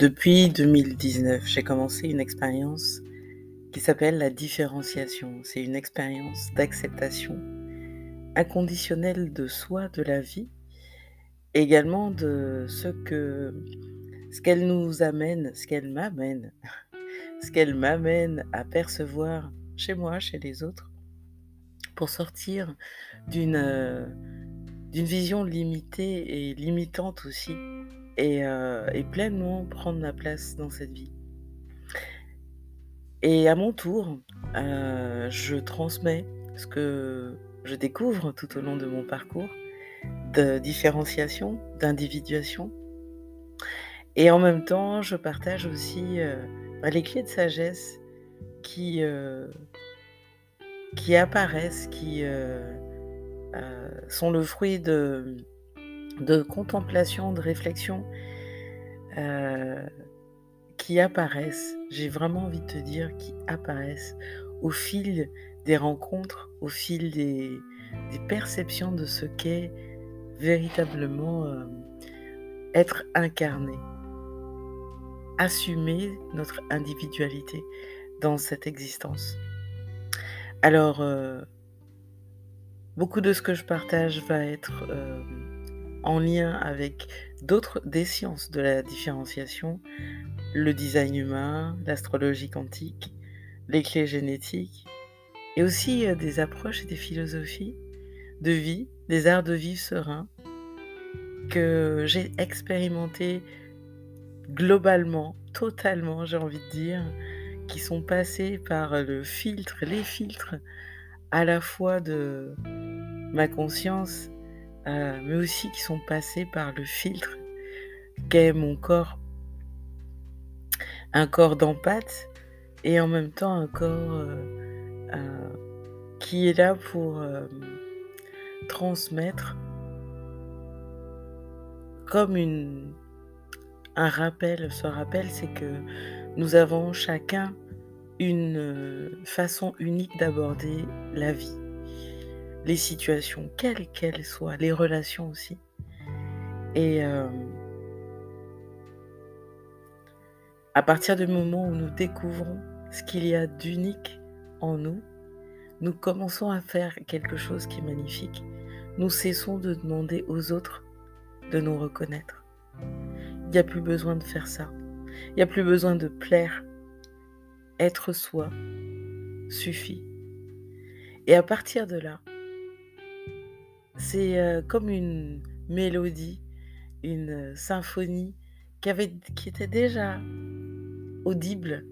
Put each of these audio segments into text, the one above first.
Depuis 2019, j'ai commencé une expérience qui s'appelle la différenciation. C'est une expérience d'acceptation inconditionnelle de soi, de la vie, également de ce que ce qu'elle nous amène, ce qu'elle m'amène, ce qu'elle m'amène à percevoir chez moi, chez les autres, pour sortir d'une euh, d'une vision limitée et limitante aussi euh, et, pleinement prendre ma place dans cette vie. Et à mon tour, euh, je transmets ce que je découvre tout au long de mon parcours de différenciation, d'individuation. Et en même temps, je partage aussi euh, bah, les clés de sagesse qui, qui apparaissent, qui sont le fruit de, de contemplation, de réflexion euh, qui apparaissent, j'ai vraiment envie de te dire, qui apparaissent au fil des rencontres, au fil des, perceptions de ce qu'est véritablement euh, être incarné, assumer notre individualité dans cette existence. Alors, euh, beaucoup de ce que je partage va être en lien avec d'autres des sciences de la différenciation, le design humain, l'astrologie quantique, les clés génétiques, et aussi euh, des approches et des philosophies de vie, des arts de vivre serein que j'ai expérimenté globalement, totalement, j'ai envie de dire, qui sont passés par le filtre, les filtres à la fois de ma conscience euh, mais aussi qui sont passés par le filtre qu'est mon corps. Un corps d'empathe et en même temps un corps euh, euh, qui est là pour transmettre comme un rappel. Ce rappel, c'est que nous avons chacun une façon unique d'aborder la vie les situations, quelles qu'elles soient, les relations aussi. Et euh, à partir du moment où nous découvrons ce qu'il y a d'unique en nous, nous commençons à faire quelque chose qui est magnifique. Nous cessons de demander aux autres de nous reconnaître. Il n'y a plus besoin de faire ça. Il n'y a plus besoin de plaire. Être soi suffit. Et à partir de là, c'est euh, comme une mélodie, une symphonie qui, avait, qui était déjà audible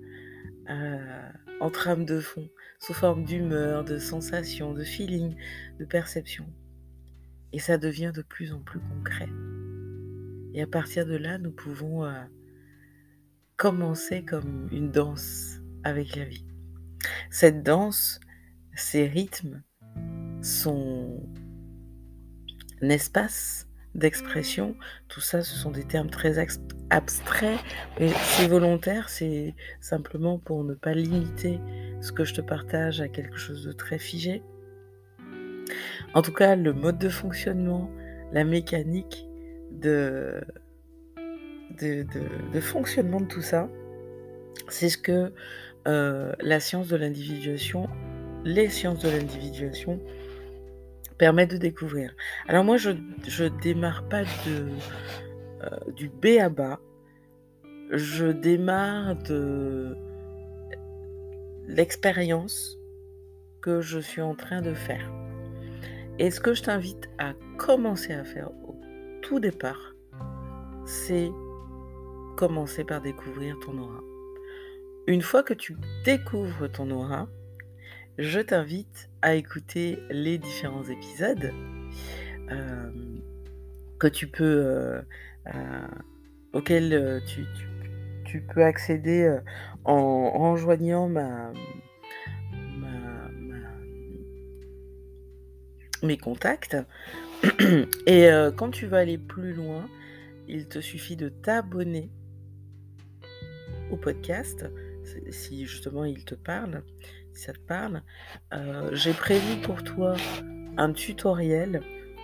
euh, en trame de fond, sous forme d'humeur, de sensation, de feeling, de perception. Et ça devient de plus en plus concret. Et à partir de là, nous pouvons euh, commencer comme une danse avec la vie. Cette danse, ces rythmes sont espace d'expression. Tout ça, ce sont des termes très abstraits, mais c'est volontaire, c'est simplement pour ne pas limiter ce que je te partage à quelque chose de très figé. En tout cas, le mode de fonctionnement, la mécanique de, de, fonctionnement de tout ça, c'est ce que euh, la science de l'individuation, les sciences de l'individuation permet de découvrir. Alors moi, je ne démarre pas euh, du B à bas. Je démarre de l'expérience que je suis en train de faire. Et ce que je t'invite à commencer à faire au tout départ, c'est commencer par découvrir ton aura. Une fois que tu découvres ton aura, je t'invite à écouter les différents épisodes euh, que tu peux, euh, euh, auxquels tu, peux accéder en rejoignant mes contacts. Et quand tu vas aller plus loin, il te suffit de t'abonner au podcast, si justement il te parle, ça te parle, euh, j'ai prévu pour toi un tutoriel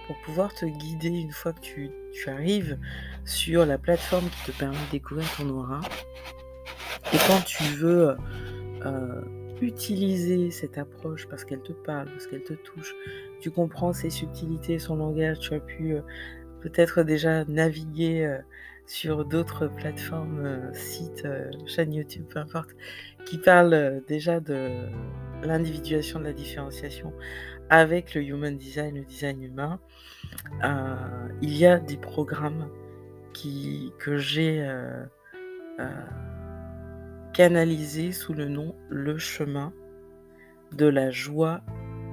pour pouvoir te guider une fois que tu, arrives sur la plateforme qui te permet de découvrir ton aura. Et quand tu veux euh, utiliser cette approche parce qu'elle te parle, parce qu'elle te touche, tu comprends ses subtilités, son langage, tu as pu euh, peut-être déjà naviguer sur d'autres plateformes, sites, chaînes YouTube, peu importe, qui parlent déjà de l'individuation de la différenciation avec le human design, le design humain. il y a des programmes qui, que j'ai canalisé sous le nom Le chemin de la joie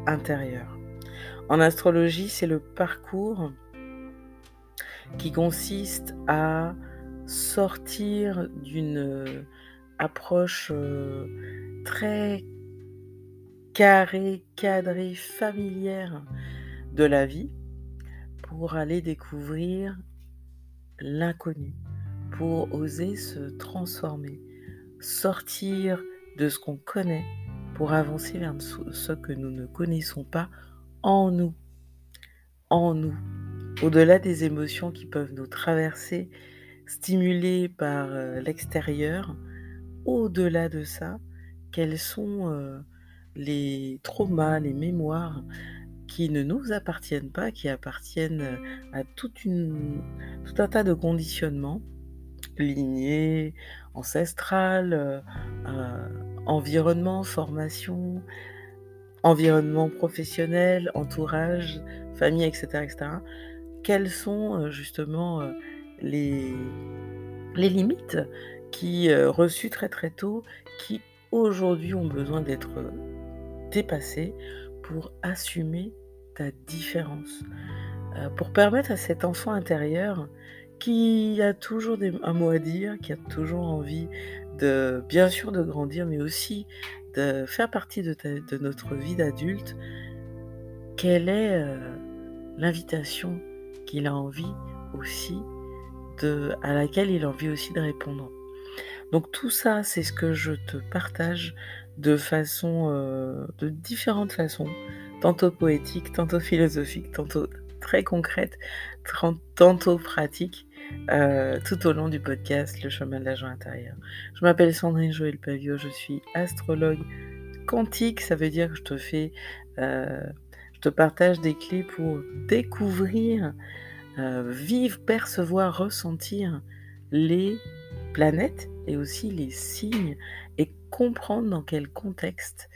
intérieure. En astrologie, c'est le parcours qui consiste à sortir d'une approche euh, très carrée, cadrée, familière de la vie pour aller découvrir l'inconnu, pour oser se transformer, sortir de ce qu'on connaît pour avancer vers ce que nous ne connaissons pas en nous. En nous. Au-delà des émotions qui peuvent nous traverser, stimulées par euh, l'extérieur, au-delà de ça, quels sont euh, les traumas, les mémoires qui ne nous appartiennent pas, qui appartiennent à toute une, tout un tas de conditionnements lignée, ancestrale, euh, euh, environnement, formation, environnement professionnel, entourage, famille, etc. etc. Quelles sont euh, justement les, les limites qui, reçues très très tôt, qui aujourd'hui ont besoin d'être dépassées pour assumer ta différence, pour permettre à cet enfant intérieur qui a toujours un mot à dire, qui a toujours envie de, bien sûr, de grandir, mais aussi de faire partie de, notre vie d'adulte, quelle est euh, l'invitation qu'il a envie aussi de, à laquelle il a envie aussi de répondre. Donc tout ça, c'est ce que je te partage de façon, euh, de différentes façons, tantôt poétique, tantôt philosophique, tantôt très concrète, tantôt pratique. Euh, tout au long du podcast Le chemin de l'agent intérieur. Je m'appelle Sandrine Joël Pavio, je suis astrologue quantique, ça veut dire que je te fais, euh, te partage des clés pour découvrir, euh, vivre, percevoir, ressentir les planètes et aussi les signes et comprendre dans quel contexte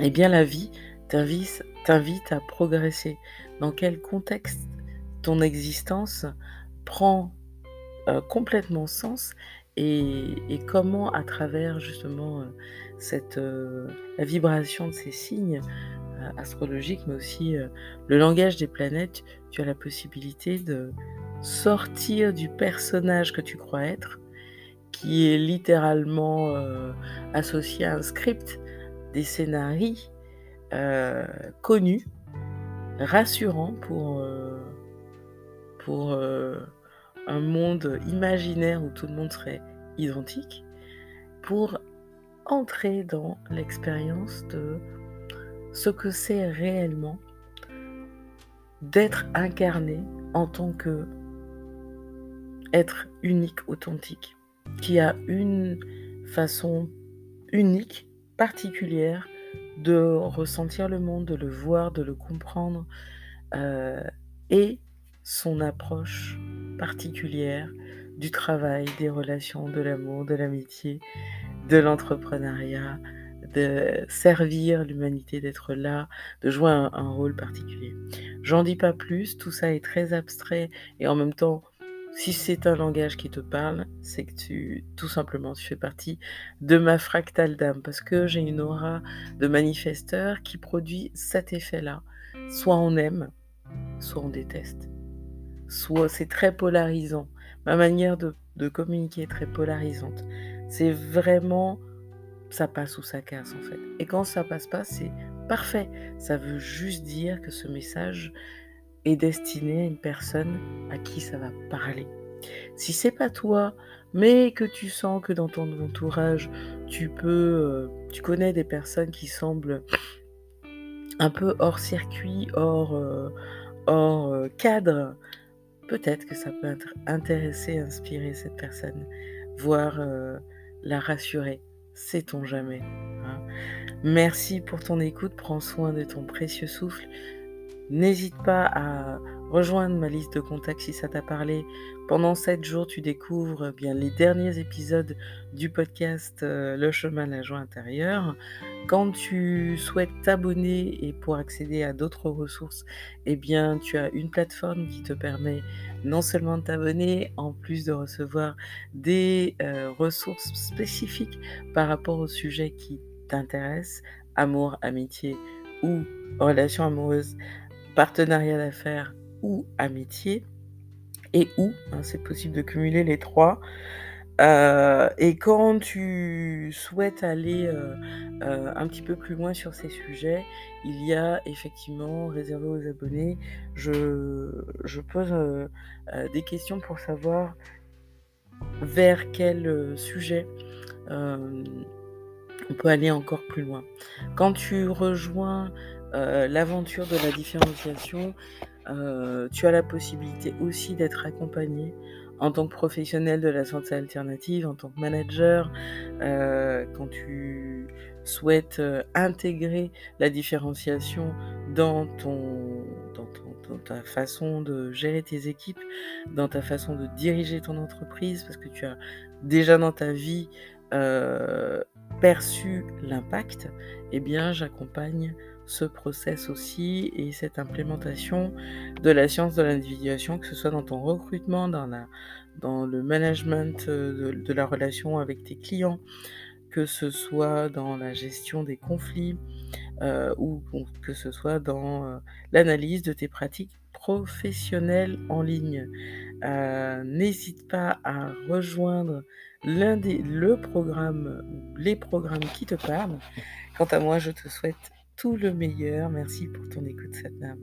eh bien la vie t'invite à progresser, dans quel contexte ton existence prend euh, complètement sens et, comment à travers justement euh, cette, euh, la vibration de ces signes astrologiques, mais aussi le langage des planètes, tu as la possibilité de sortir du personnage que tu crois être, qui est littéralement associé à un script, des scénarios connus, rassurants pour pour euh, un monde imaginaire où tout le monde serait identique, pour entrer dans l'expérience de ce que c'est réellement d'être incarné en tant que être unique, authentique, qui a une façon unique, particulière de ressentir le monde, de le voir, de le comprendre, euh, et son approche particulière du travail, des relations, de l'amour, de l'amitié, de l'entrepreneuriat, de servir l'humanité, d'être là, de jouer un, rôle particulier. J'en dis pas plus, tout ça est très abstrait et en même temps, si c'est un langage qui te parle, c'est que tu, tout simplement, tu fais partie de ma fractale d'âme parce que j'ai une aura de manifesteur qui produit cet effet-là. Soit on aime, soit on déteste soit c'est très polarisant. Ma manière de, communiquer est très polarisante. C'est vraiment ça passe ou ça casse en fait. Et quand ça passe pas, c'est parfait. Ça veut juste dire que ce message est destiné à une personne à qui ça va parler. Si c'est pas toi, mais que tu sens que dans ton entourage, tu peux, euh, tu connais des personnes qui semblent un peu hors circuit, hors, euh, euh, cadre, peut-être que ça peut intéresser, inspirer cette personne, voire la rassurer. Sait-on jamais hein. Merci pour ton écoute, prends soin de ton précieux souffle. N'hésite pas à rejoindre ma liste de contacts si ça t'a parlé. Pendant 7 jours, tu découvres eh bien les derniers épisodes du podcast euh, Le chemin de la joie intérieure. Quand tu souhaites t'abonner et pour accéder à d'autres ressources, eh bien, tu as une plateforme qui te permet non seulement de t'abonner, en plus de recevoir des euh, ressources spécifiques par rapport au sujet qui t'intéresse, amour, amitié ou relation amoureuse, partenariat d'affaires ou amitié, et où, hein, c'est possible de cumuler les trois. Euh, et quand tu souhaites aller euh, euh, un petit peu plus loin sur ces sujets, il y a effectivement réservé aux abonnés, je, je pose des questions pour savoir vers quel sujet on peut aller encore plus loin. Quand tu rejoins l'aventure de la différenciation, tu as la possibilité aussi d'être accompagné en tant que professionnel de la santé alternative, en tant que manager, quand tu souhaites intégrer la différenciation dans ton, dans, ta façon de gérer tes équipes, dans ta façon de diriger ton entreprise, parce que tu as déjà dans ta vie perçu l'impact, eh bien j'accompagne ce process aussi et cette implémentation de la science de l'individuation, que ce soit dans ton recrutement, dans, la, dans le management euh, de, la relation avec tes clients, que ce soit dans la gestion des conflits euh, ou que ce soit dans euh, l'analyse de tes pratiques professionnelles en ligne. N'hésite pas à rejoindre l'un des le programme les programmes qui te parlent. Quant à moi, je te souhaite tout le meilleur. Merci pour ton écoute, Satnam.